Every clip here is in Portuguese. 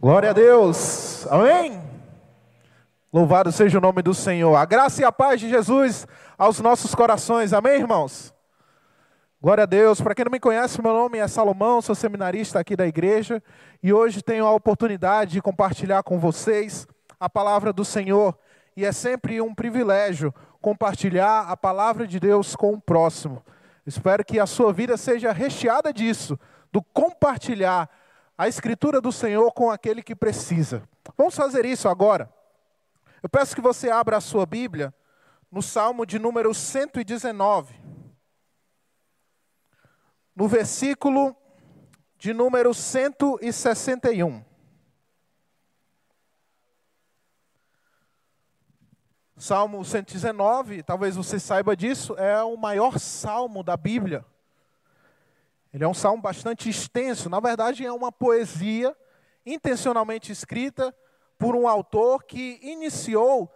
Glória a Deus. Amém. Louvado seja o nome do Senhor. A graça e a paz de Jesus aos nossos corações. Amém, irmãos. Glória a Deus. Para quem não me conhece, meu nome é Salomão, sou seminarista aqui da igreja e hoje tenho a oportunidade de compartilhar com vocês a palavra do Senhor. E é sempre um privilégio compartilhar a palavra de Deus com o próximo. Espero que a sua vida seja recheada disso, do compartilhar a escritura do Senhor com aquele que precisa. Vamos fazer isso agora. Eu peço que você abra a sua Bíblia no Salmo de número 119. No versículo de número 161. Salmo 119, talvez você saiba disso, é o maior salmo da Bíblia. Ele é um salmo bastante extenso, na verdade é uma poesia intencionalmente escrita por um autor que iniciou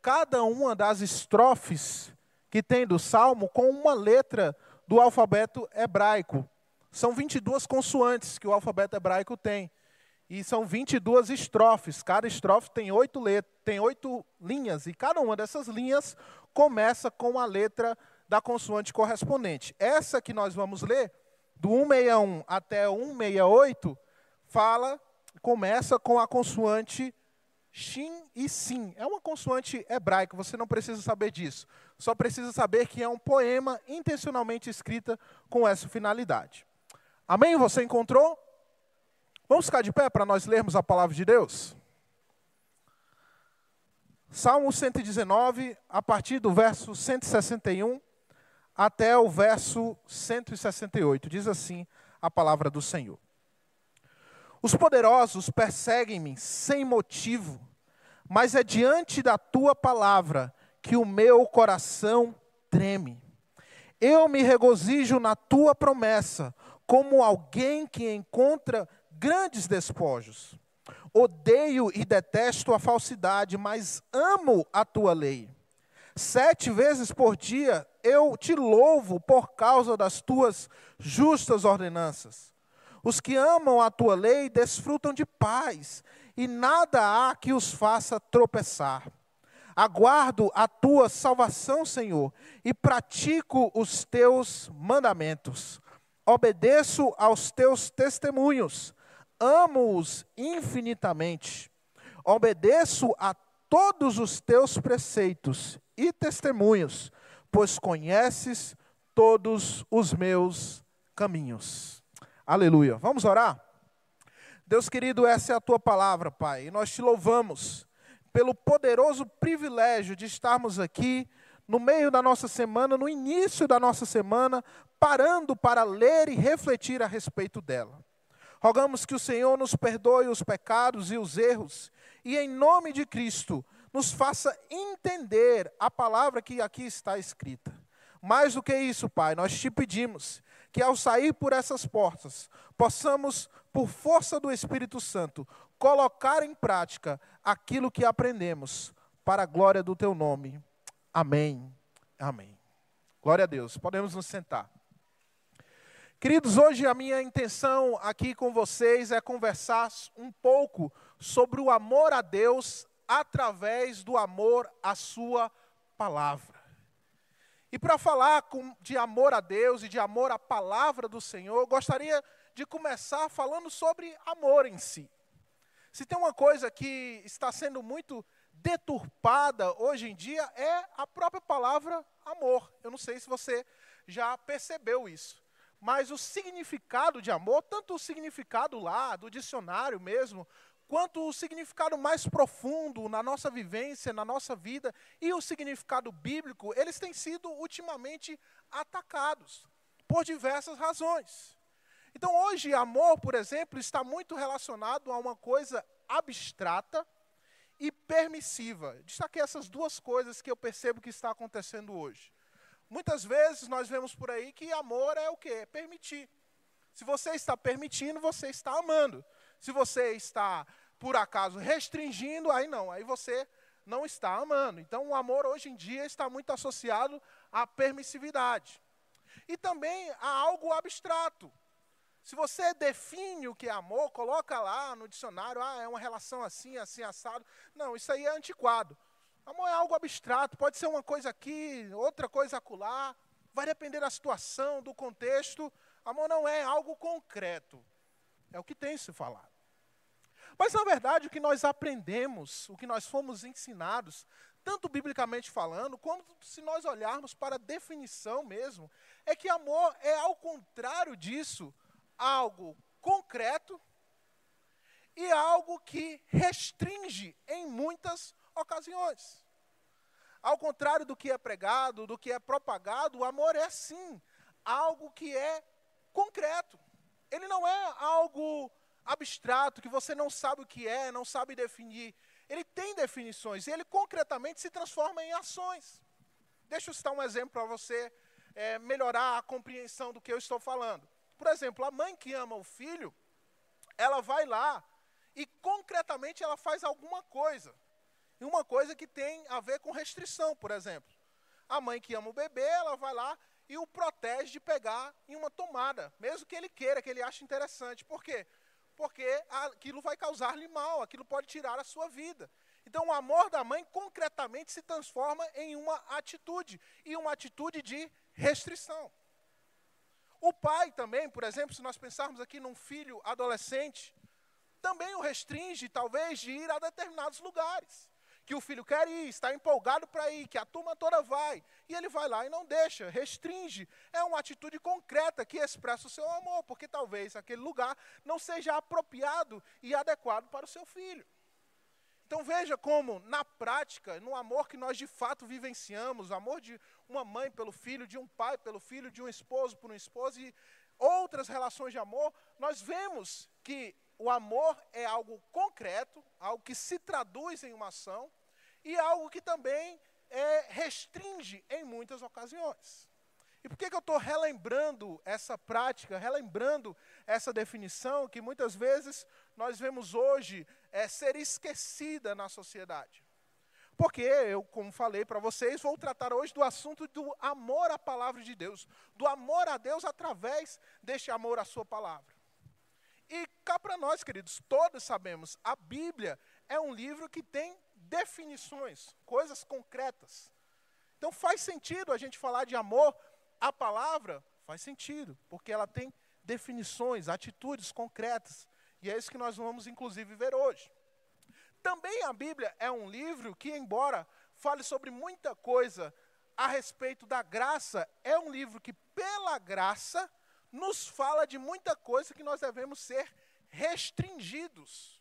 cada uma das estrofes que tem do salmo com uma letra do alfabeto hebraico. São 22 consoantes que o alfabeto hebraico tem. E são 22 estrofes. Cada estrofe tem oito, letras, tem oito linhas. E cada uma dessas linhas começa com a letra da consoante correspondente. Essa que nós vamos ler do 161 até 168 fala, começa com a consoante Shin e Sim. É uma consoante hebraica, você não precisa saber disso. Só precisa saber que é um poema intencionalmente escrita com essa finalidade. Amém? Você encontrou? Vamos ficar de pé para nós lermos a palavra de Deus? Salmo 119, a partir do verso 161 até o verso 168. Diz assim a palavra do Senhor: Os poderosos perseguem-me sem motivo, mas é diante da tua palavra que o meu coração treme. Eu me regozijo na tua promessa, como alguém que encontra grandes despojos. Odeio e detesto a falsidade, mas amo a tua lei. Sete vezes por dia eu te louvo por causa das tuas justas ordenanças. Os que amam a tua lei desfrutam de paz, e nada há que os faça tropeçar. Aguardo a tua salvação, Senhor, e pratico os teus mandamentos. Obedeço aos teus testemunhos, amo-os infinitamente. Obedeço a todos os teus preceitos e testemunhos pois conheces todos os meus caminhos. Aleluia. Vamos orar? Deus querido, essa é a tua palavra, Pai, e nós te louvamos pelo poderoso privilégio de estarmos aqui no meio da nossa semana, no início da nossa semana, parando para ler e refletir a respeito dela. Rogamos que o Senhor nos perdoe os pecados e os erros, e em nome de Cristo, nos faça entender a palavra que aqui está escrita. Mais do que isso, Pai, nós te pedimos que ao sair por essas portas, possamos, por força do Espírito Santo, colocar em prática aquilo que aprendemos, para a glória do teu nome. Amém. Amém. Glória a Deus. Podemos nos sentar. Queridos, hoje a minha intenção aqui com vocês é conversar um pouco sobre o amor a Deus através do amor à Sua palavra. E para falar com, de amor a Deus e de amor à palavra do Senhor, eu gostaria de começar falando sobre amor em si. Se tem uma coisa que está sendo muito deturpada hoje em dia, é a própria palavra amor. Eu não sei se você já percebeu isso. Mas o significado de amor, tanto o significado lá, do dicionário mesmo, quanto o significado mais profundo na nossa vivência, na nossa vida, e o significado bíblico, eles têm sido ultimamente atacados por diversas razões. Então, hoje, amor, por exemplo, está muito relacionado a uma coisa abstrata e permissiva. Destaquei essas duas coisas que eu percebo que está acontecendo hoje. Muitas vezes nós vemos por aí que amor é o quê? permitir. Se você está permitindo, você está amando. Se você está, por acaso, restringindo, aí não, aí você não está amando. Então, o amor hoje em dia está muito associado à permissividade. E também a algo abstrato. Se você define o que é amor, coloca lá no dicionário, ah, é uma relação assim, assim, assado. Não, isso aí é antiquado. Amor é algo abstrato, pode ser uma coisa aqui, outra coisa acolá. Vai depender da situação, do contexto. Amor não é algo concreto. É o que tem se falado. Mas, na verdade, o que nós aprendemos, o que nós fomos ensinados, tanto biblicamente falando, como se nós olharmos para a definição mesmo, é que amor é ao contrário disso algo concreto e algo que restringe em muitas ocasiões. Ao contrário do que é pregado, do que é propagado, o amor é sim algo que é concreto. Ele não é algo abstrato que você não sabe o que é, não sabe definir. Ele tem definições e ele concretamente se transforma em ações. Deixa eu citar um exemplo para você é, melhorar a compreensão do que eu estou falando. Por exemplo, a mãe que ama o filho, ela vai lá e concretamente ela faz alguma coisa. E uma coisa que tem a ver com restrição, por exemplo. A mãe que ama o bebê, ela vai lá e o protege de pegar em uma tomada, mesmo que ele queira, que ele ache interessante. Por quê? Porque aquilo vai causar-lhe mal, aquilo pode tirar a sua vida. Então, o amor da mãe concretamente se transforma em uma atitude, e uma atitude de restrição. O pai também, por exemplo, se nós pensarmos aqui num filho adolescente, também o restringe, talvez, de ir a determinados lugares. Que o filho quer ir, está empolgado para ir, que a turma toda vai. E ele vai lá e não deixa, restringe. É uma atitude concreta que expressa o seu amor, porque talvez aquele lugar não seja apropriado e adequado para o seu filho. Então veja como, na prática, no amor que nós de fato vivenciamos, o amor de uma mãe pelo filho, de um pai pelo filho, de um esposo por uma esposa e outras relações de amor, nós vemos que o amor é algo concreto, algo que se traduz em uma ação e algo que também é, restringe em muitas ocasiões. E por que, que eu estou relembrando essa prática, relembrando essa definição que muitas vezes nós vemos hoje é, ser esquecida na sociedade. Porque eu, como falei para vocês, vou tratar hoje do assunto do amor à palavra de Deus, do amor a Deus através deste amor à sua palavra. E cá para nós, queridos, todos sabemos, a Bíblia é um livro que tem definições, coisas concretas. Então faz sentido a gente falar de amor à palavra, faz sentido, porque ela tem definições, atitudes concretas. E é isso que nós vamos, inclusive, ver hoje. Também a Bíblia é um livro que, embora fale sobre muita coisa a respeito da graça, é um livro que, pela graça, nos fala de muita coisa que nós devemos ser restringidos.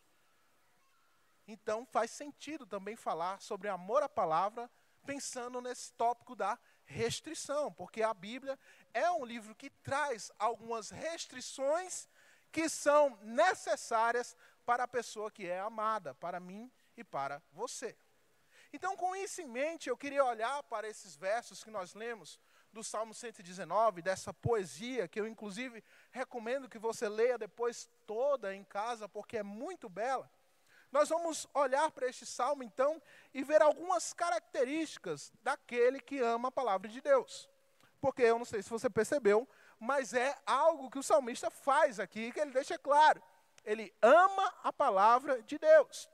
Então, faz sentido também falar sobre amor à palavra, pensando nesse tópico da restrição, porque a Bíblia é um livro que traz algumas restrições que são necessárias para a pessoa que é amada, para mim e para você. Então, com isso em mente, eu queria olhar para esses versos que nós lemos do Salmo 119, dessa poesia, que eu inclusive recomendo que você leia depois toda em casa, porque é muito bela. Nós vamos olhar para este salmo, então, e ver algumas características daquele que ama a palavra de Deus. Porque eu não sei se você percebeu, mas é algo que o salmista faz aqui, que ele deixa claro. Ele ama a palavra de Deus.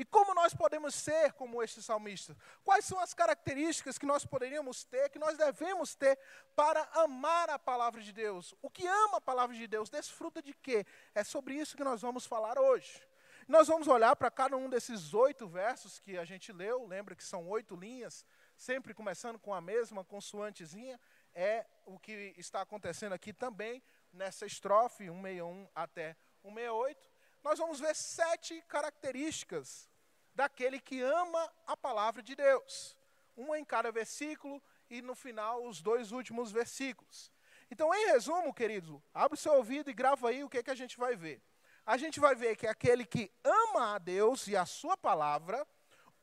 E como nós podemos ser como este salmista? Quais são as características que nós poderíamos ter, que nós devemos ter para amar a palavra de Deus? O que ama a palavra de Deus desfruta de quê? É sobre isso que nós vamos falar hoje. Nós vamos olhar para cada um desses oito versos que a gente leu, lembra que são oito linhas, sempre começando com a mesma consoantezinha, é o que está acontecendo aqui também, nessa estrofe 161 até 168. Nós vamos ver sete características daquele que ama a palavra de Deus. Uma em cada versículo e no final os dois últimos versículos. Então, em resumo, querido, abre o seu ouvido e grava aí o que, é que a gente vai ver. A gente vai ver que aquele que ama a Deus e a sua palavra,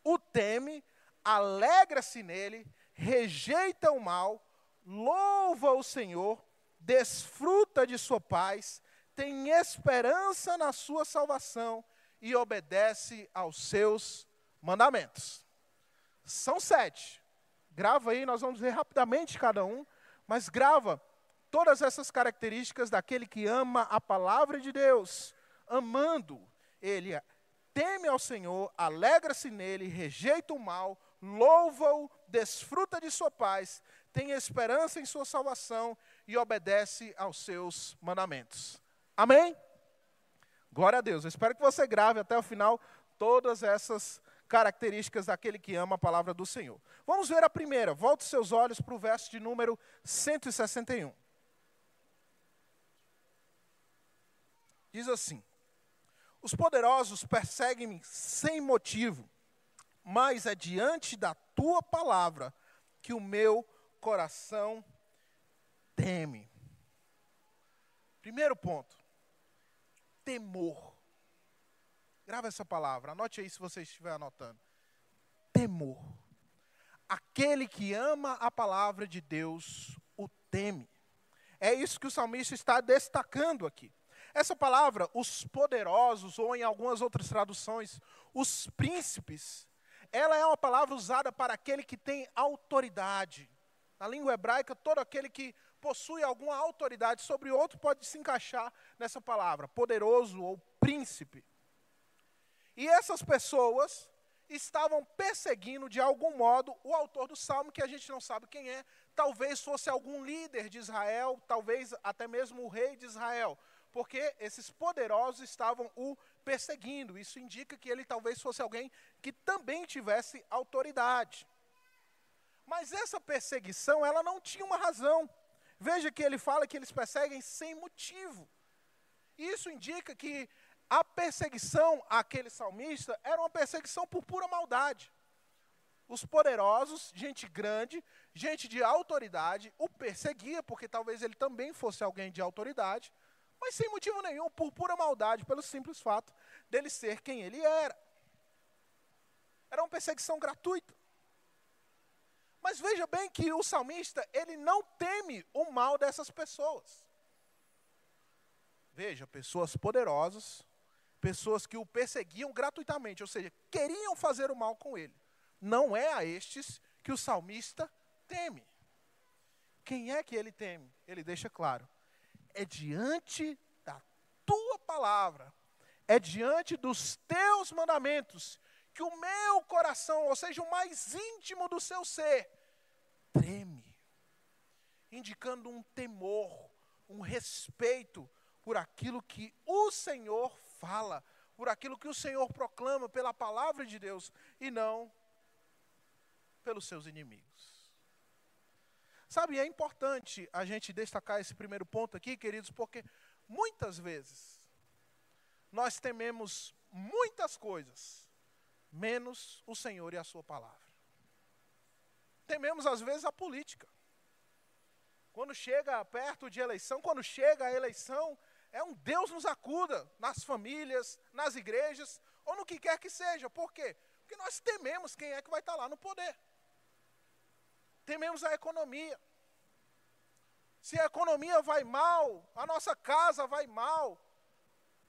o teme, alegra-se nele, rejeita o mal, louva o Senhor, desfruta de sua paz, tem esperança na sua salvação e obedece aos seus mandamentos. São sete. Grava aí, nós vamos ver rapidamente cada um, mas grava todas essas características daquele que ama a palavra de Deus, amando, ele teme ao Senhor, alegra-se nele, rejeita o mal, louva-o, desfruta de sua paz, tem esperança em sua salvação e obedece aos seus mandamentos. Amém? Glória a Deus. Eu espero que você grave até o final todas essas características daquele que ama a palavra do Senhor. Vamos ver a primeira. Volte seus olhos para o verso de número 161. Diz assim: Os poderosos perseguem-me sem motivo, mas é diante da tua palavra que o meu coração teme. Primeiro ponto: temor. Grava essa palavra, anote aí se você estiver anotando. Temor. Aquele que ama a palavra de Deus o teme. É isso que o salmista está destacando aqui. Essa palavra, os poderosos, ou em algumas outras traduções, os príncipes, ela é uma palavra usada para aquele que tem autoridade. Na língua hebraica, todo aquele que possui alguma autoridade sobre outro pode se encaixar nessa palavra, poderoso ou príncipe. E essas pessoas estavam perseguindo de algum modo o autor do salmo, que a gente não sabe quem é, talvez fosse algum líder de Israel, talvez até mesmo o rei de Israel, porque esses poderosos estavam o perseguindo. Isso indica que ele talvez fosse alguém que também tivesse autoridade. Mas essa perseguição, ela não tinha uma razão. Veja que ele fala que eles perseguem sem motivo. Isso indica que a perseguição àquele salmista era uma perseguição por pura maldade. Os poderosos, gente grande, gente de autoridade, o perseguia, porque talvez ele também fosse alguém de autoridade, mas sem motivo nenhum, por pura maldade, pelo simples fato dele ser quem ele era. Era uma perseguição gratuita. Mas veja bem que o salmista, ele não teme o mal dessas pessoas. Veja, pessoas poderosas, pessoas que o perseguiam gratuitamente, ou seja, queriam fazer o mal com ele. Não é a estes que o salmista teme. Quem é que ele teme? Ele deixa claro. É diante da tua palavra, é diante dos teus mandamentos, que o meu coração, ou seja, o mais íntimo do seu ser, treme, indicando um temor, um respeito por aquilo que o Senhor fala, por aquilo que o Senhor proclama pela palavra de Deus e não pelos seus inimigos. Sabe, é importante a gente destacar esse primeiro ponto aqui, queridos, porque muitas vezes nós tememos muitas coisas, menos o Senhor e a Sua palavra tememos às vezes a política. Quando chega perto de eleição, quando chega a eleição, é um Deus nos acuda nas famílias, nas igrejas, ou no que quer que seja. Por quê? Porque nós tememos quem é que vai estar lá no poder. Tememos a economia. Se a economia vai mal, a nossa casa vai mal,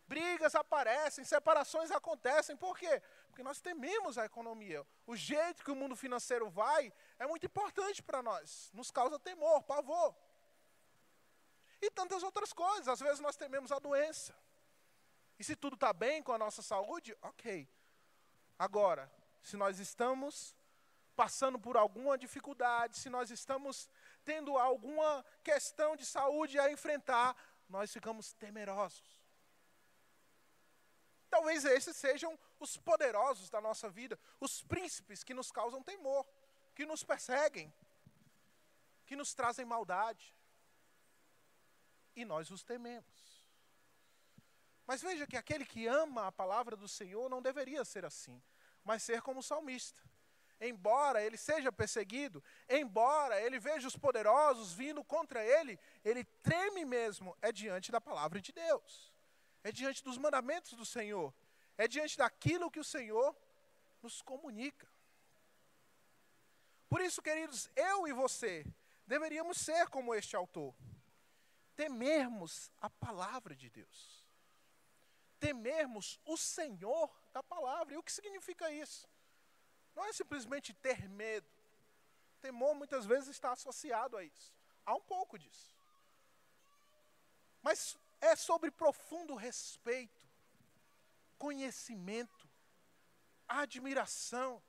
brigas aparecem, separações acontecem. Por quê? Porque nós tememos a economia. O jeito que o mundo financeiro vai é muito importante para nós. Nos causa temor, pavor. E tantas outras coisas. Às vezes nós tememos a doença. E se tudo está bem com a nossa saúde, ok. Agora, se nós estamos passando por alguma dificuldade, se nós estamos tendo alguma questão de saúde a enfrentar, nós ficamos temerosos. Talvez esses sejam os poderosos da nossa vida, os príncipes que nos causam temor, que nos perseguem, que nos trazem maldade. E nós os tememos. Mas veja que aquele que ama a palavra do Senhor não deveria ser assim, mas ser como o salmista. Embora ele seja perseguido, embora ele veja os poderosos vindo contra ele, ele treme mesmo, é diante da palavra de Deus é diante dos mandamentos do Senhor, é diante daquilo que o Senhor nos comunica. Por isso, queridos, eu e você deveríamos ser como este autor, temermos a palavra de Deus, temermos o Senhor da palavra. E o que significa isso? Não é simplesmente ter medo. Temor muitas vezes está associado a isso. Há um pouco disso. mas é sobre profundo respeito, conhecimento, admiração.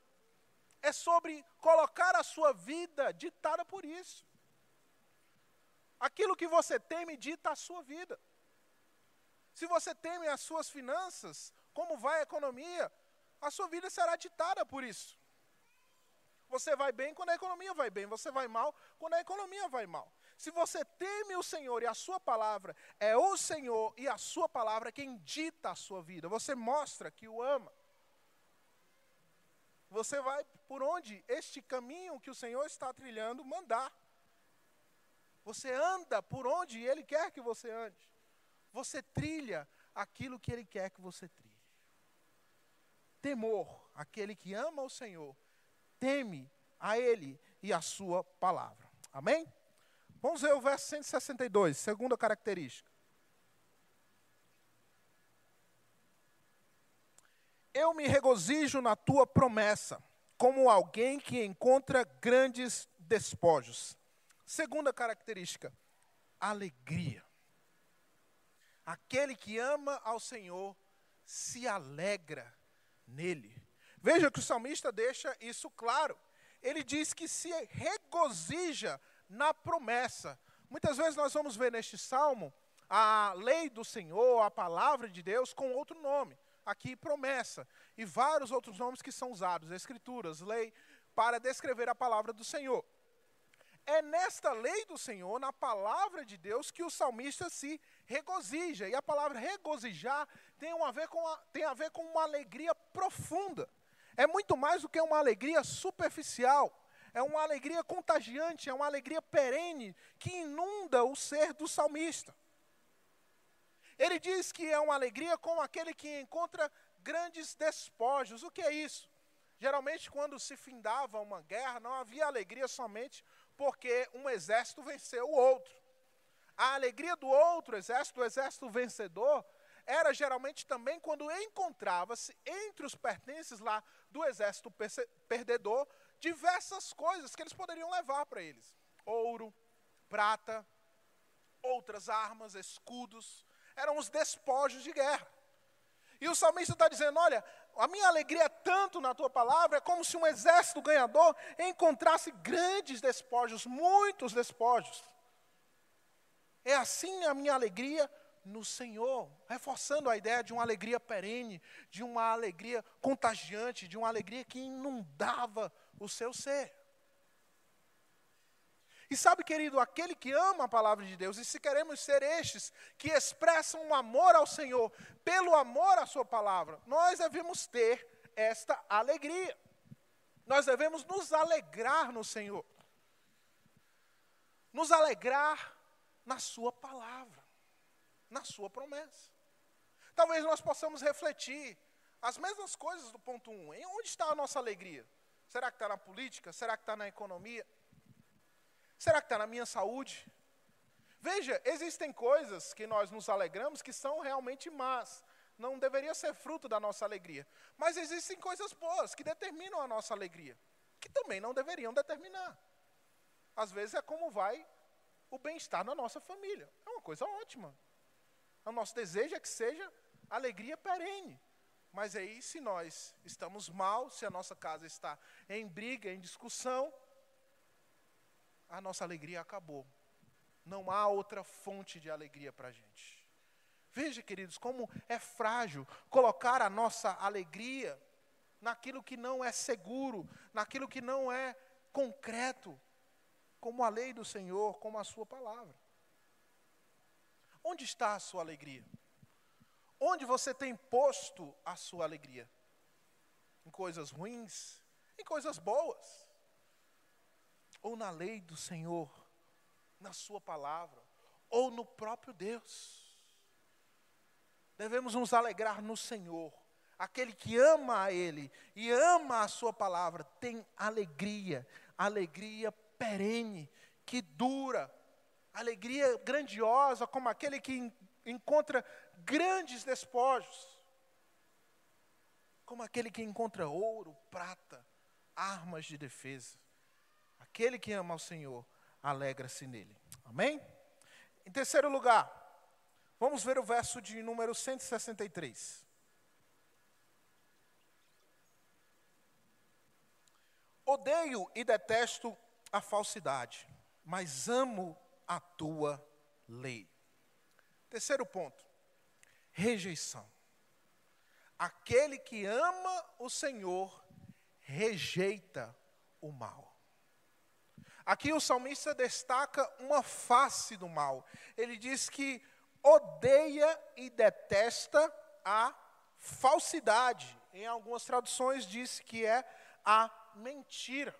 É sobre colocar a sua vida ditada por isso. Aquilo que você teme dita a sua vida. Se você teme as suas finanças, como vai a economia, a sua vida será ditada por isso. Você vai bem quando a economia vai bem, você vai mal quando a economia vai mal. Se você teme o Senhor e a sua palavra, é o Senhor e a sua palavra quem dita a sua vida. Você mostra que o ama. Você vai por onde este caminho que o Senhor está trilhando mandar. Você anda por onde Ele quer que você ande. Você trilha aquilo que Ele quer que você trilhe. Temor, aquele que ama o Senhor, teme a Ele e a Sua palavra. Amém? Vamos ver o verso 162, segunda característica. Eu me regozijo na tua promessa, como alguém que encontra grandes despojos. Segunda característica, alegria. Aquele que ama ao Senhor se alegra nele. Veja que o salmista deixa isso claro. Ele diz que se regozija na promessa. Muitas vezes nós vamos ver neste salmo a lei do Senhor, a palavra de Deus, com outro nome. Aqui, promessa. E vários outros nomes que são usados, escrituras, lei, para descrever a palavra do Senhor. É nesta lei do Senhor, na palavra de Deus, que o salmista se regozija. E a palavra regozijar tem a ver com, a, tem a ver com uma alegria profunda. É muito mais do que uma alegria superficial. É uma alegria contagiante, é uma alegria perene que inunda o ser do salmista. Ele diz que é uma alegria como aquele que encontra grandes despojos. O que é isso? Geralmente, quando se findava uma guerra, não havia alegria somente porque um exército venceu o outro. A alegria do outro exército, do exército vencedor, era geralmente também quando encontrava-se entre os pertences lá do exército perdedor diversas coisas que eles poderiam levar para eles: ouro, prata, outras armas, escudos, eram os despojos de guerra. E o salmista está dizendo: Olha, a minha alegria é tanto na tua palavra, é como se um exército ganhador encontrasse grandes despojos, muitos despojos. É assim a minha alegria no Senhor, reforçando a ideia de uma alegria perene, de uma alegria contagiante, de uma alegria que inundava o seu ser. E sabe, querido, aquele que ama a palavra de Deus, e se queremos ser estes que expressam um amor ao Senhor, pelo amor à Sua palavra, nós devemos ter esta alegria. Nós devemos nos alegrar no Senhor. Nos alegrar na Sua palavra na sua promessa. Talvez nós possamos refletir as mesmas coisas do ponto 1. Um. Em onde está a nossa alegria? Será que está na política? Será que está na economia? Será que está na minha saúde? Veja, existem coisas que nós nos alegramos que são realmente más. Não deveria ser fruto da nossa alegria. Mas existem coisas boas que determinam a nossa alegria, que também não deveriam determinar. Às vezes é como vai o bem-estar na nossa família. É uma coisa ótima. O nosso desejo é que seja alegria perene. Mas aí, se nós estamos mal, se a nossa casa está em briga, em discussão, a nossa alegria acabou. Não há outra fonte de alegria para a gente. Veja, queridos, como é frágil colocar a nossa alegria naquilo que não é seguro, naquilo que não é concreto, como a lei do Senhor, como a Sua palavra. Onde está a sua alegria? Onde você tem posto a sua alegria? Em coisas ruins? Em coisas boas? Ou na lei do Senhor? Na Sua palavra? Ou no próprio Deus? Devemos nos alegrar no Senhor. Aquele que ama a Ele e ama a Sua palavra tem alegria, alegria perene, que dura, alegria grandiosa, como aquele que encontra grandes despojos, como aquele que encontra ouro, prata, armas de defesa. Aquele que ama ao Senhor, alegra-se nele. Amém? Em terceiro lugar, Vamos ver o verso de número 163. Odeio e detesto a falsidade, mas amo a tua lei. Terceiro ponto, rejeição. Aquele que ama o Senhor rejeita o mal. Aqui o salmista destaca uma face do mal. Ele diz que odeia e detesta a falsidade. Em algumas traduções diz que é a mentira.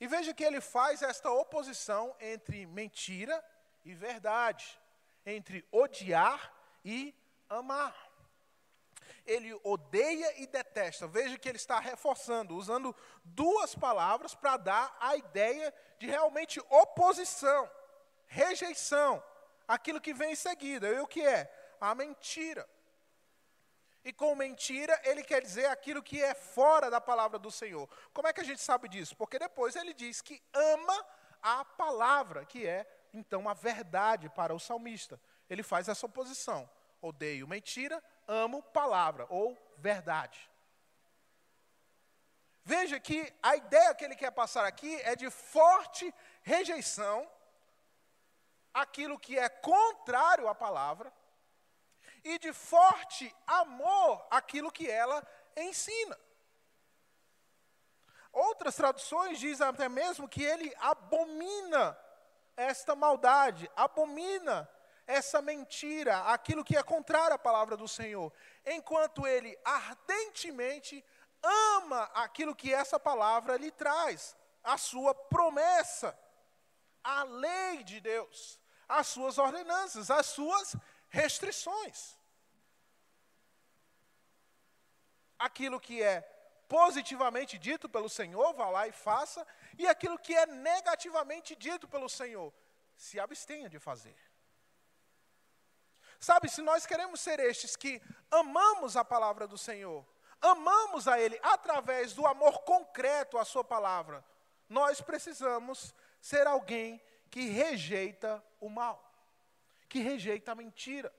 E veja que ele faz esta oposição entre mentira e verdade, entre odiar e amar. Ele odeia e detesta. Veja que ele está reforçando, usando duas palavras para dar a ideia de realmente oposição, rejeição, aquilo que vem em seguida. E o que é? A mentira. E com mentira, ele quer dizer aquilo que é fora da palavra do Senhor. Como é que a gente sabe disso? Porque depois ele diz que ama a palavra, que é então a verdade para o salmista. Ele faz essa oposição. Odeio mentira, amo palavra ou verdade. Veja que a ideia que ele quer passar aqui é de forte rejeição aquilo que é contrário à palavra e de forte amor aquilo que ela ensina. Outras traduções dizem até mesmo que ele abomina esta maldade, abomina essa mentira, aquilo que é contrário à palavra do Senhor, enquanto ele ardentemente ama aquilo que essa palavra lhe traz, a sua promessa, a lei de Deus, as suas ordenanças, as suas restrições. Aquilo que é positivamente dito pelo Senhor, vá lá e faça, e aquilo que é negativamente dito pelo Senhor, se abstenha de fazer. Sabe, se nós queremos ser estes que amamos a palavra do Senhor, amamos a Ele através do amor concreto à Sua palavra, nós precisamos ser alguém que rejeita o mal que rejeita a mentira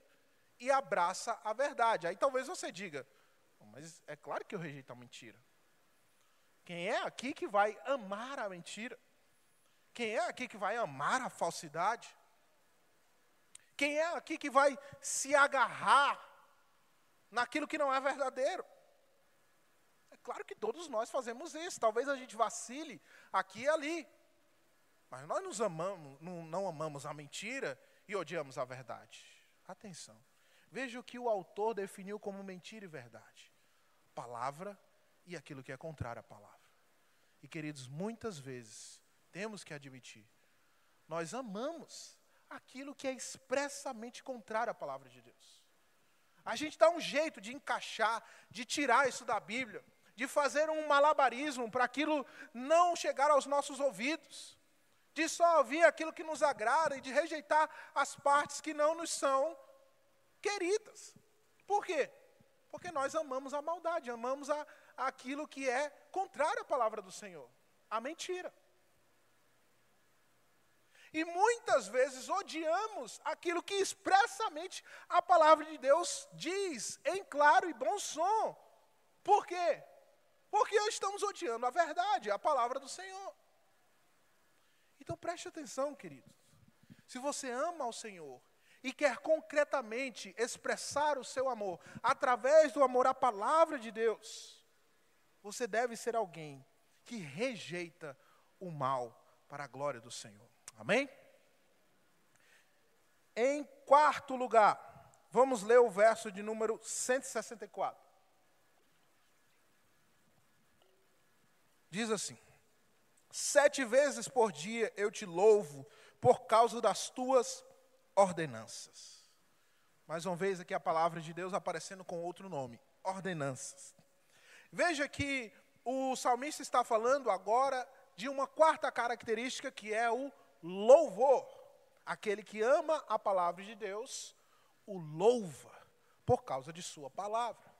e abraça a verdade. Aí talvez você diga, mas é claro que eu rejeito a mentira. Quem é aqui que vai amar a mentira? Quem é aqui que vai amar a falsidade? Quem é aqui que vai se agarrar naquilo que não é verdadeiro? É claro que todos nós fazemos isso. Talvez a gente vacile aqui e ali. Mas nós nos amamos, não, não amamos a mentira e odiamos a verdade. Atenção. Veja o que o autor definiu como mentira e verdade: palavra e aquilo que é contrário à palavra. E queridos, muitas vezes temos que admitir, nós amamos aquilo que é expressamente contrário à palavra de Deus. A gente dá um jeito de encaixar, de tirar isso da Bíblia, de fazer um malabarismo para aquilo não chegar aos nossos ouvidos de só ouvir aquilo que nos agrada e de rejeitar as partes que não nos são queridas. Por quê? Porque nós amamos a maldade, amamos a, aquilo que é contrário à palavra do Senhor, a mentira. E muitas vezes odiamos aquilo que expressamente a palavra de Deus diz, em claro e bom som. Por quê? Porque estamos odiando a verdade, a palavra do Senhor. Então preste atenção, queridos. Se você ama ao Senhor e quer concretamente expressar o seu amor através do amor à palavra de Deus, você deve ser alguém que rejeita o mal para a glória do Senhor. Amém? Em quarto lugar, vamos ler o verso de número 164. Diz assim: Sete vezes por dia eu te louvo por causa das tuas ordenanças. Mais uma vez aqui a palavra de Deus aparecendo com outro nome: ordenanças. Veja que o salmista está falando agora de uma quarta característica que é o louvor. Aquele que ama a palavra de Deus, o louva por causa de sua palavra.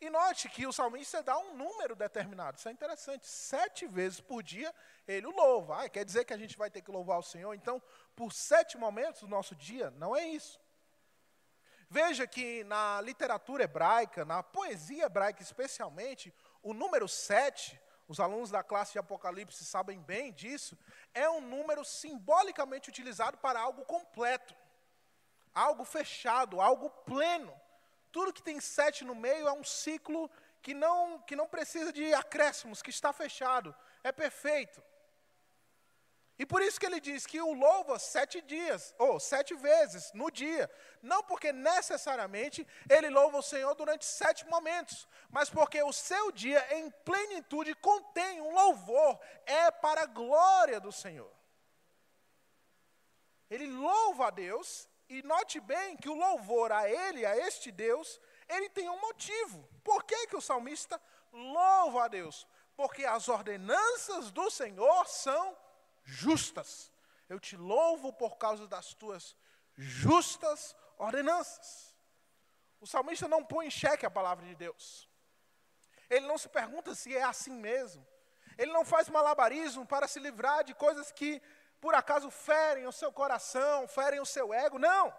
E note que o salmista dá um número determinado, isso é interessante. Sete vezes por dia ele o louva. Ah, quer dizer que a gente vai ter que louvar o Senhor? Então, por sete momentos do nosso dia, não é isso. Veja que na literatura hebraica, na poesia hebraica especialmente, o número 7, os alunos da classe de Apocalipse sabem bem disso, é um número simbolicamente utilizado para algo completo, algo fechado, algo pleno. Tudo que tem sete no meio é um ciclo que não, que não precisa de acréscimos, que está fechado, é perfeito. E por isso que ele diz que o louva sete dias, ou sete vezes no dia. Não porque necessariamente ele louva o Senhor durante sete momentos, mas porque o seu dia em plenitude contém um louvor, é para a glória do Senhor. Ele louva a Deus, e note bem que o louvor a Ele, a este Deus, ele tem um motivo. Por que, que o salmista louva a Deus? Porque as ordenanças do Senhor são justas. Eu te louvo por causa das tuas justas ordenanças. O salmista não põe em xeque a palavra de Deus. Ele não se pergunta se é assim mesmo. Ele não faz malabarismo para se livrar de coisas que, por acaso, ferem o seu coração, ferem o seu ego. Não.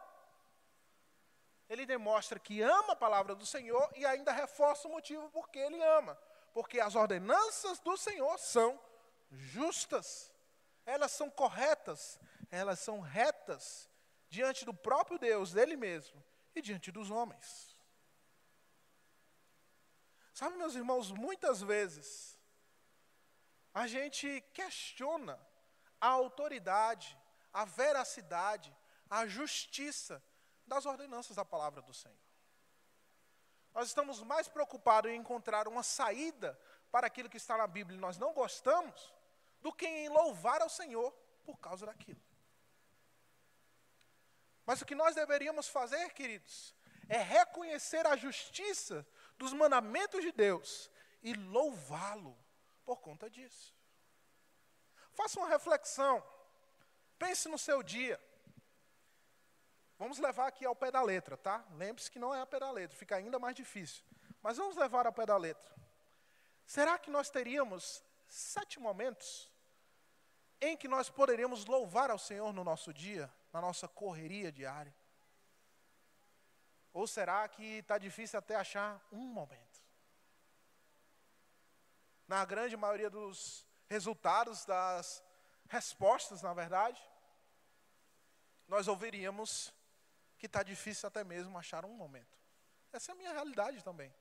Ele demonstra que ama a palavra do Senhor e ainda reforça o motivo por que ele ama. Porque as ordenanças do Senhor são justas elas são corretas, elas são retas diante do próprio Deus, dele mesmo, e diante dos homens. Sabe, meus irmãos, muitas vezes a gente questiona a autoridade, a veracidade, a justiça das ordenanças da palavra do Senhor. Nós estamos mais preocupados em encontrar uma saída para aquilo que está na Bíblia e nós não gostamos, do que em louvar ao Senhor por causa daquilo. Mas o que nós deveríamos fazer, queridos, é reconhecer a justiça dos mandamentos de Deus e louvá-lo por conta disso. Faça uma reflexão. Pense no seu dia. Vamos levar aqui ao pé da letra, tá? Lembre-se que não é a pé da letra, fica ainda mais difícil. Mas vamos levar ao pé da letra. Será que nós teríamos sete momentos em que nós poderemos louvar ao Senhor no nosso dia, na nossa correria diária? Ou será que está difícil até achar um momento? Na grande maioria dos resultados, das respostas, na verdade, nós ouviríamos que está difícil até mesmo achar um momento. Essa é a minha realidade também.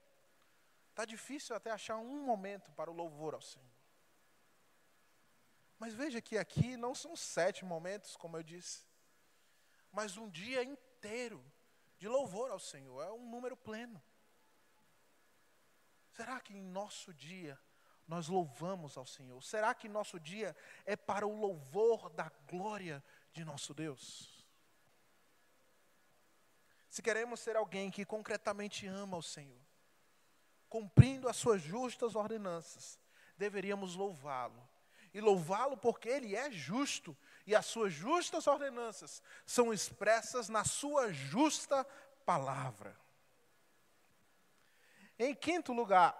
Está difícil até achar um momento para o louvor ao Senhor. Mas veja que aqui não são sete momentos, como eu disse, mas um dia inteiro de louvor ao Senhor, é um número pleno. Será que em nosso dia nós louvamos ao Senhor? Será que nosso dia é para o louvor da glória de nosso Deus? Se queremos ser alguém que concretamente ama o Senhor, cumprindo as suas justas ordenanças, deveríamos louvá-lo e louvá-lo porque ele é justo e as suas justas ordenanças são expressas na sua justa palavra. Em quinto lugar,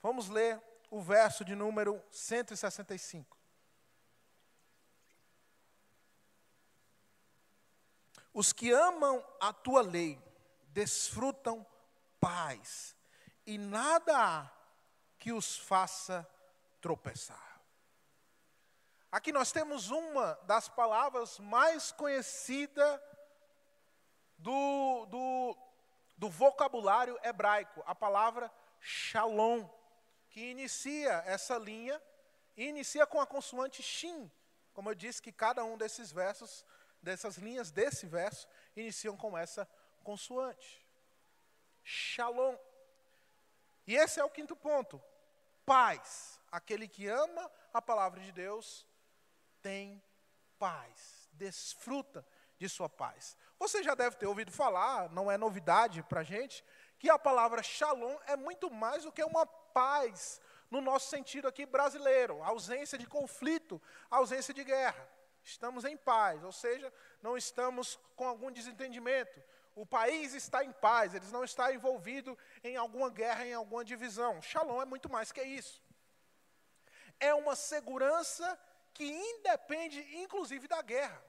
vamos ler o verso de número 165. Os que amam a tua lei desfrutam paz, e nada há que os faça tropeçar. Aqui nós temos uma das palavras mais conhecidas do, do, do vocabulário hebraico, a palavra shalom, que inicia essa linha, e inicia com a consoante shin, como eu disse que cada um desses versos, dessas linhas desse verso, iniciam com essa consoante. Shalom. E esse é o quinto ponto. Paz. Aquele que ama a palavra de Deus tem paz, desfruta de sua paz. Você já deve ter ouvido falar, não é novidade para a gente, que a palavra shalom é muito mais do que uma paz no nosso sentido aqui brasileiro, ausência de conflito, ausência de guerra. Estamos em paz, ou seja, não estamos com algum desentendimento. O país está em paz, eles não estão envolvidos em alguma guerra, em alguma divisão. Shalom é muito mais que isso. É uma segurança que independe inclusive da guerra.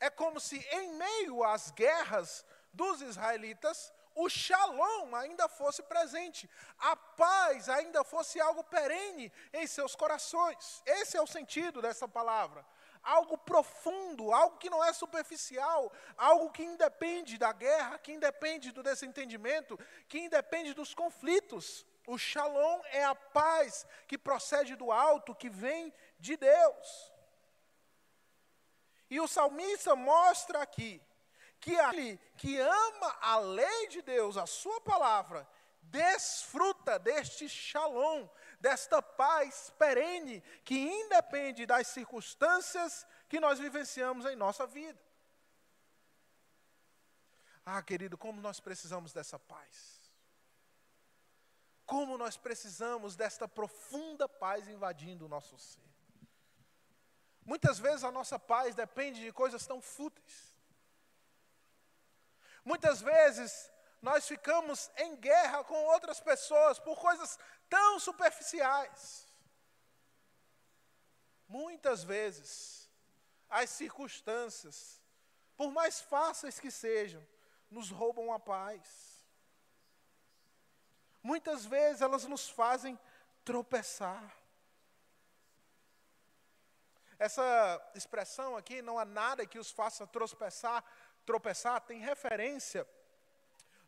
É como se em meio às guerras dos israelitas, o shalom ainda fosse presente, a paz ainda fosse algo perene em seus corações. Esse é o sentido dessa palavra. Algo profundo, algo que não é superficial, algo que independe da guerra, que independe do desentendimento, que independe dos conflitos. O shalom é a paz que procede do alto, que vem de Deus. E o salmista mostra aqui que aquele que ama a lei de Deus, a sua palavra, desfruta deste shalom, desta paz perene que independe das circunstâncias que nós vivenciamos em nossa vida. Ah, querido, como nós precisamos dessa paz. Como nós precisamos desta profunda paz invadindo o nosso ser. Muitas vezes a nossa paz depende de coisas tão fúteis. Muitas vezes nós ficamos em guerra com outras pessoas por coisas tão superficiais. Muitas vezes as circunstâncias, por mais fáceis que sejam, nos roubam a paz. Muitas vezes elas nos fazem tropeçar. Essa expressão aqui, não há nada que os faça tropeçar, tropeçar tem referência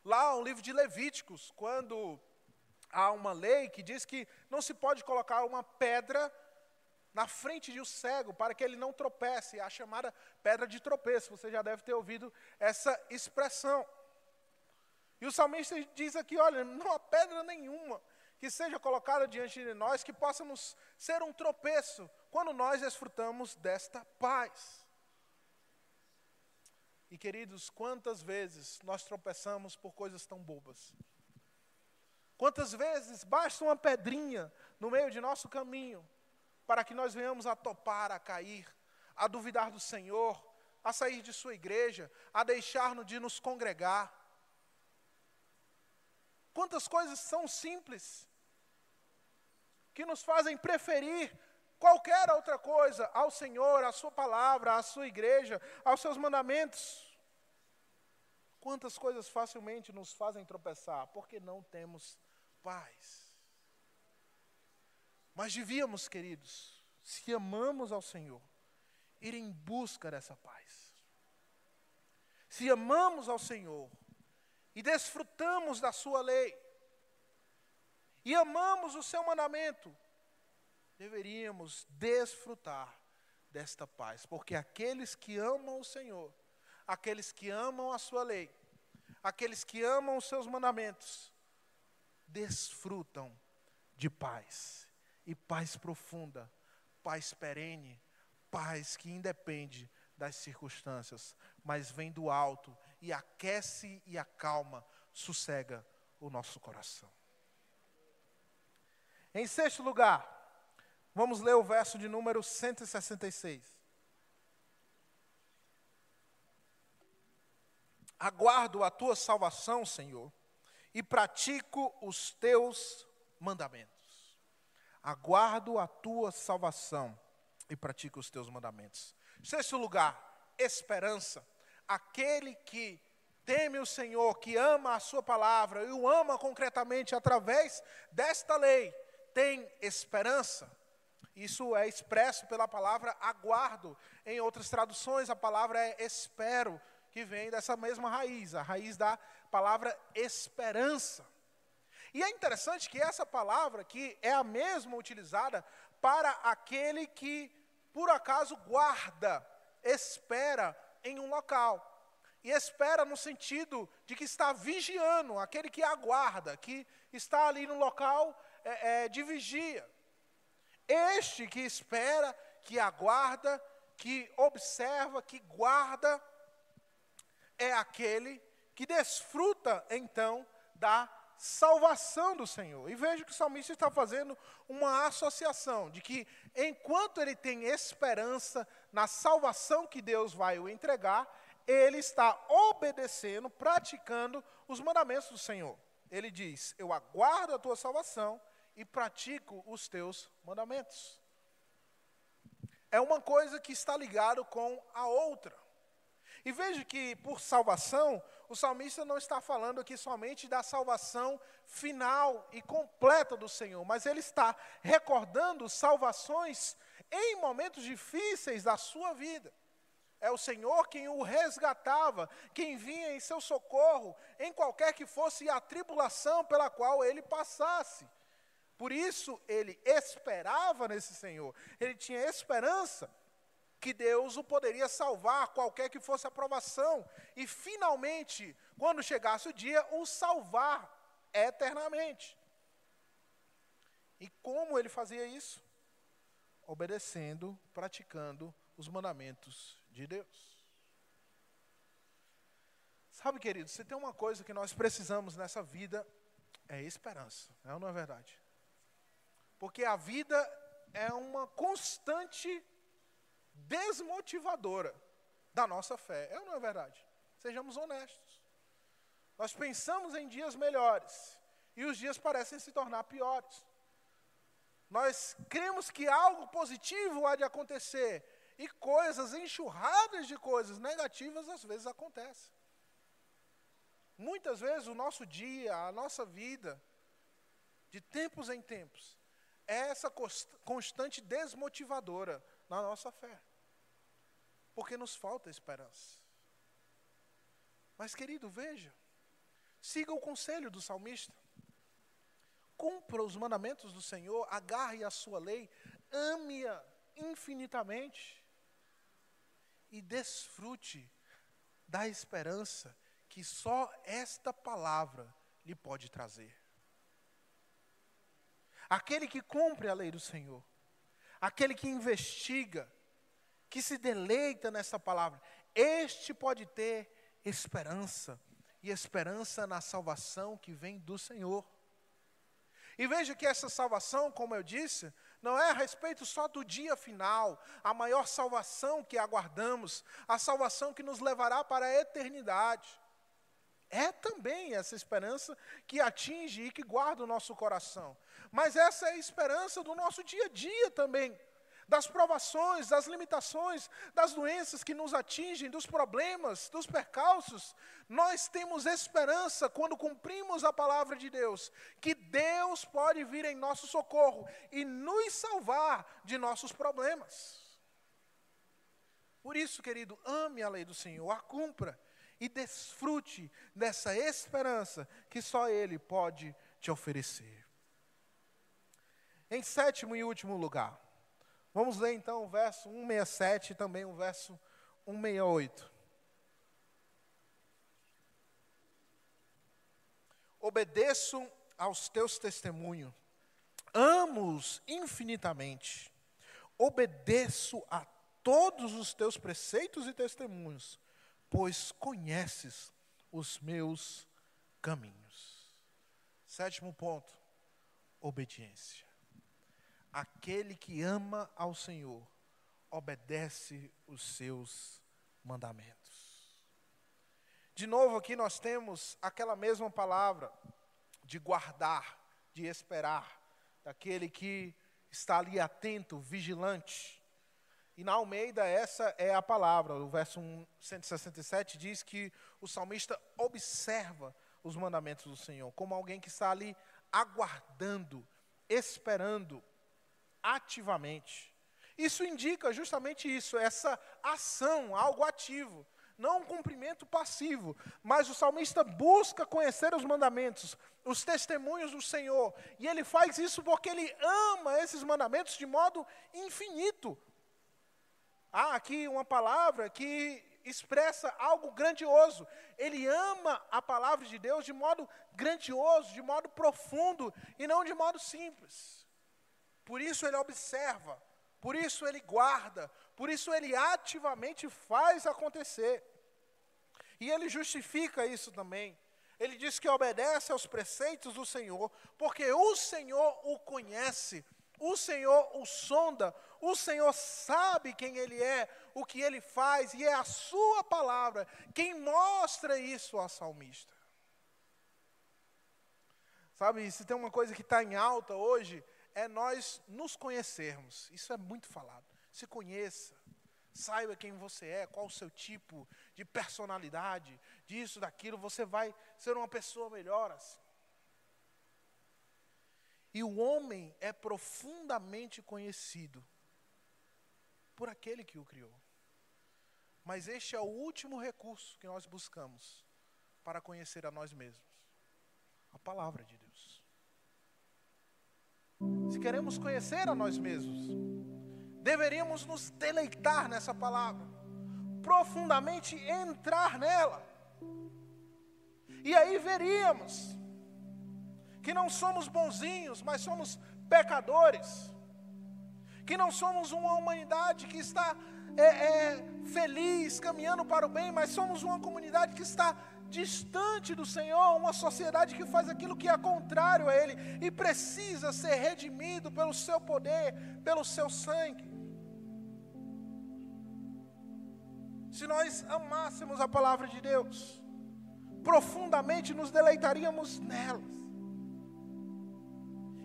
lá ao livro de Levíticos, quando há uma lei que diz que não se pode colocar uma pedra na frente de um cego para que ele não tropece, a chamada pedra de tropeço. Você já deve ter ouvido essa expressão. E o salmista diz aqui: olha, não há pedra nenhuma que seja colocada diante de nós que possa nos ser um tropeço quando nós desfrutamos desta paz. E queridos, quantas vezes nós tropeçamos por coisas tão bobas? Quantas vezes basta uma pedrinha no meio de nosso caminho para que nós venhamos a topar, a cair, a duvidar do Senhor, a sair de Sua igreja, a deixar-nos de nos congregar? Quantas coisas são simples que nos fazem preferir qualquer outra coisa ao Senhor, à Sua palavra, à Sua igreja, aos Seus mandamentos? Quantas coisas facilmente nos fazem tropeçar porque não temos paz. Mas devíamos, queridos, se amamos ao Senhor, ir em busca dessa paz. Se amamos ao Senhor e desfrutamos da Sua lei, e amamos o Seu mandamento, deveríamos desfrutar desta paz, porque aqueles que amam o Senhor aqueles que amam a sua lei, aqueles que amam os seus mandamentos, desfrutam de paz, e paz profunda, paz perene, paz que independe das circunstâncias, mas vem do alto e aquece e acalma, sossega o nosso coração. Em sexto lugar, vamos ler o verso de número 166. aguardo a tua salvação, Senhor, e pratico os teus mandamentos. Aguardo a tua salvação e pratico os teus mandamentos. Sexto lugar, esperança. Aquele que teme o Senhor, que ama a sua palavra e o ama concretamente através desta lei, tem esperança. Isso é expresso pela palavra aguardo. Em outras traduções, a palavra é espero que vem dessa mesma raiz, a raiz da palavra esperança. E é interessante que essa palavra aqui é a mesma utilizada para aquele que, por acaso, guarda, espera em um local. E espera no sentido de que está vigiando, aquele que aguarda, que está ali no local é, é, de vigia. Este que espera, que aguarda, que observa, que guarda, é aquele que desfruta então da salvação do Senhor. E veja que o salmista está fazendo uma associação de que enquanto ele tem esperança na salvação que Deus vai o entregar, ele está obedecendo, praticando os mandamentos do Senhor. Ele diz: Eu aguardo a tua salvação e pratico os teus mandamentos. É uma coisa que está ligado com a outra. E veja que por salvação, o salmista não está falando aqui somente da salvação final e completa do Senhor, mas ele está recordando salvações em momentos difíceis da sua vida. É o Senhor quem o resgatava, quem vinha em seu socorro, em qualquer que fosse a tribulação pela qual ele passasse. Por isso ele esperava nesse Senhor, ele tinha esperança que Deus o poderia salvar, qualquer que fosse a provação, e finalmente, quando chegasse o dia, o salvar eternamente. E como ele fazia isso? Obedecendo, praticando os mandamentos de Deus. Sabe, querido, se tem uma coisa que nós precisamos nessa vida, é esperança, é não é verdade? Porque a vida é uma constante desmotivadora da nossa fé. É ou não é verdade? Sejamos honestos. Nós pensamos em dias melhores e os dias parecem se tornar piores. Nós cremos que algo positivo há de acontecer e coisas, enxurradas de coisas negativas às vezes acontecem. Muitas vezes o nosso dia, a nossa vida, de tempos em tempos, é essa constante desmotivadora na nossa fé. Porque nos falta esperança. Mas, querido, veja, siga o conselho do salmista. Cumpra os mandamentos do Senhor, agarre a sua lei, ame-a infinitamente e desfrute da esperança que só esta palavra lhe pode trazer. Aquele que cumpre a lei do Senhor, aquele que investiga, que se deleita nessa palavra, este pode ter esperança, e esperança na salvação que vem do Senhor. E veja que essa salvação, como eu disse, não é a respeito só do dia final, a maior salvação que aguardamos, a salvação que nos levará para a eternidade. É também essa esperança que atinge e que guarda o nosso coração. Mas essa é a esperança do nosso dia a dia também das provações, das limitações, das doenças que nos atingem, dos problemas, dos percalços, nós temos esperança quando cumprimos a palavra de Deus, que Deus pode vir em nosso socorro e nos salvar de nossos problemas. Por isso, querido, ame a lei do Senhor, a cumpra e desfrute dessa esperança que só Ele pode te oferecer. Em sétimo e último lugar, Vamos ler então o verso 167 e também o verso 168. Obedeço aos teus testemunhos, amo-os infinitamente, obedeço a todos os teus preceitos e testemunhos, pois conheces os meus caminhos. Sétimo ponto, obediência. Aquele que ama ao Senhor obedece os seus mandamentos. De novo, aqui nós temos aquela mesma palavra de guardar, de esperar, daquele que está ali atento, vigilante. E na Almeida, essa é a palavra. O verso 167 diz que o salmista observa os mandamentos do Senhor, como alguém que está ali aguardando, esperando ativamente. Isso indica justamente isso, essa ação, algo ativo, não um cumprimento passivo, mas o salmista busca conhecer os mandamentos, os testemunhos do Senhor, e ele faz isso porque ele ama esses mandamentos de modo infinito. Há aqui uma palavra que expressa algo grandioso. Ele ama a palavra de Deus de modo grandioso, de modo profundo e não de modo simples. Por isso ele observa, por isso ele guarda, por isso ele ativamente faz acontecer. E ele justifica isso também. Ele diz que obedece aos preceitos do Senhor, porque o Senhor o conhece, o Senhor o sonda, o Senhor sabe quem Ele é, o que Ele faz, e é a Sua palavra quem mostra isso ao salmista. Sabe, se tem uma coisa que está em alta hoje, é nós nos conhecermos. Isso é muito falado. Se conheça. Saiba quem você é, qual o seu tipo de personalidade, disso, daquilo, você vai ser uma pessoa melhor assim. E o homem é profundamente conhecido por aquele que o criou. Mas este é o último recurso que nós buscamos para conhecer a nós mesmos a palavra de Deus. Se queremos conhecer a nós mesmos, deveríamos nos deleitar nessa palavra, profundamente entrar nela. E aí veríamos que não somos bonzinhos, mas somos pecadores, que não somos uma humanidade que está é, é, feliz, caminhando para o bem, mas somos uma comunidade que está distante do Senhor, uma sociedade que faz aquilo que é contrário a Ele e precisa ser redimido pelo seu poder, pelo seu sangue. Se nós amássemos a palavra de Deus, profundamente nos deleitaríamos nelas.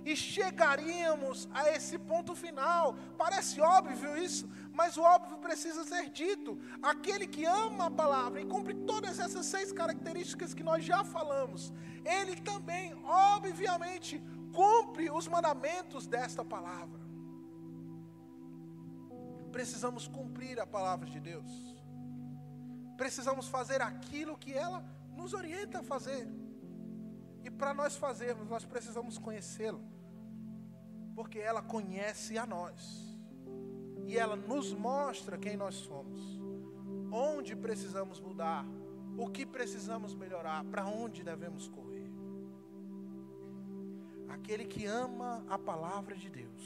E chegaríamos a esse ponto final. Parece óbvio isso, mas o óbvio precisa ser dito. Aquele que ama a palavra e cumpre todas essas seis características que nós já falamos, ele também, obviamente, cumpre os mandamentos desta palavra. Precisamos cumprir a palavra de Deus precisamos fazer aquilo que ela nos orienta a fazer. E para nós fazermos, nós precisamos conhecê-la. Porque ela conhece a nós. E ela nos mostra quem nós somos. Onde precisamos mudar, o que precisamos melhorar, para onde devemos correr. Aquele que ama a palavra de Deus,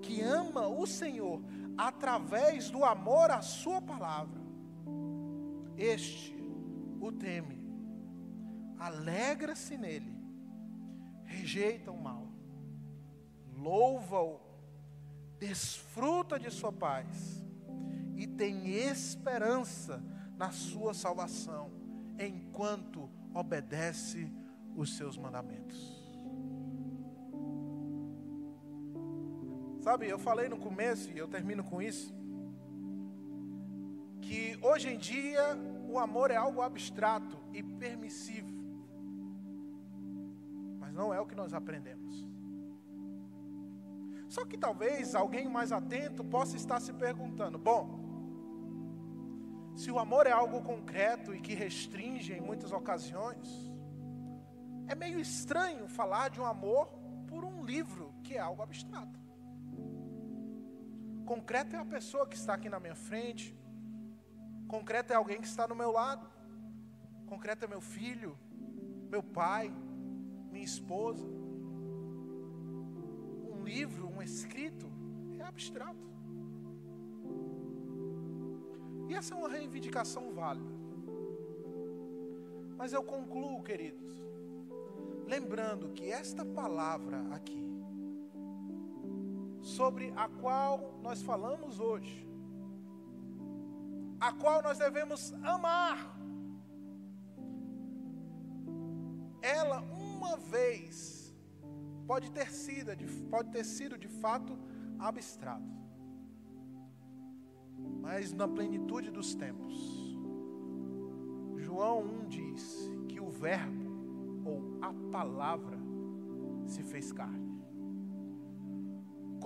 que ama o Senhor, através do amor à Sua palavra. Este o teme, alegra-se nele, rejeita o mal, louva-o, desfruta de Sua paz e tem esperança na Sua salvação, enquanto obedece os seus mandamentos. Sabe, eu falei no começo, e eu termino com isso, que hoje em dia o amor é algo abstrato e permissivo. Mas não é o que nós aprendemos. Só que talvez alguém mais atento possa estar se perguntando: bom, se o amor é algo concreto e que restringe em muitas ocasiões, é meio estranho falar de um amor por um livro que é algo abstrato. Concreto é a pessoa que está aqui na minha frente. Concreto é alguém que está no meu lado. Concreto é meu filho, meu pai, minha esposa. Livro, um escrito, é abstrato. E essa é uma reivindicação válida. Mas eu concluo, queridos, lembrando que esta palavra aqui, sobre a qual nós falamos hoje, a qual nós devemos amar. Ela uma vez pode ter sido, pode ter sido de fato abstrato. Mas na plenitude dos tempos, João 1 diz que o verbo ou a palavra se fez carne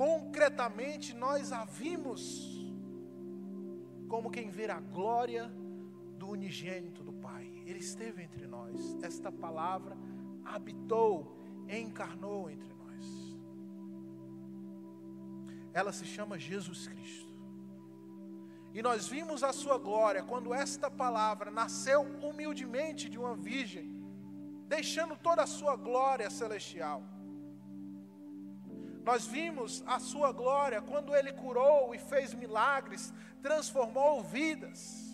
concretamente nós a vimos como quem vê a glória do unigênito do Pai. Ele esteve entre nós. Esta palavra habitou, encarnou entre nós. Ela se chama Jesus Cristo. E nós vimos a sua glória quando esta palavra nasceu humildemente de uma virgem, deixando toda a sua glória celestial. Nós vimos a sua glória quando ele curou e fez milagres, transformou vidas.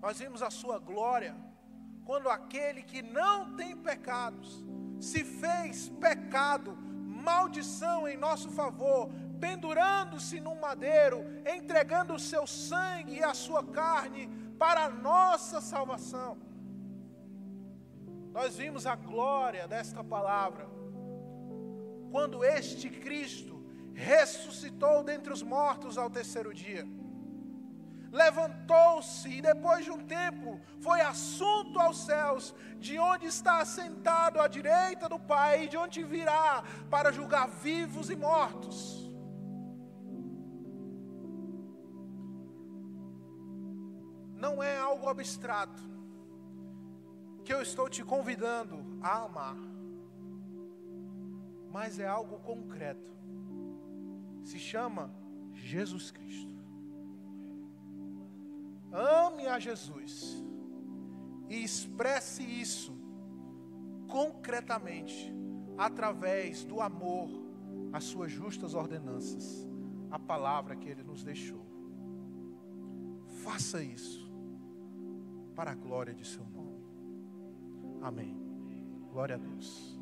Nós vimos a sua glória quando aquele que não tem pecados se fez pecado, maldição em nosso favor, pendurando-se num madeiro, entregando o seu sangue e a sua carne para a nossa salvação. Nós vimos a glória desta palavra quando este Cristo ressuscitou dentre os mortos ao terceiro dia. Levantou-se e depois de um tempo foi assunto aos céus, de onde está assentado à direita do Pai, de onde virá para julgar vivos e mortos. Não é algo abstrato que eu estou te convidando a amar, mas é algo concreto se chama Jesus Cristo. Ame a Jesus e expresse isso concretamente através do amor às suas justas ordenanças, a palavra que ele nos deixou. Faça isso para a glória de seu nome. Amém. Glória a Deus.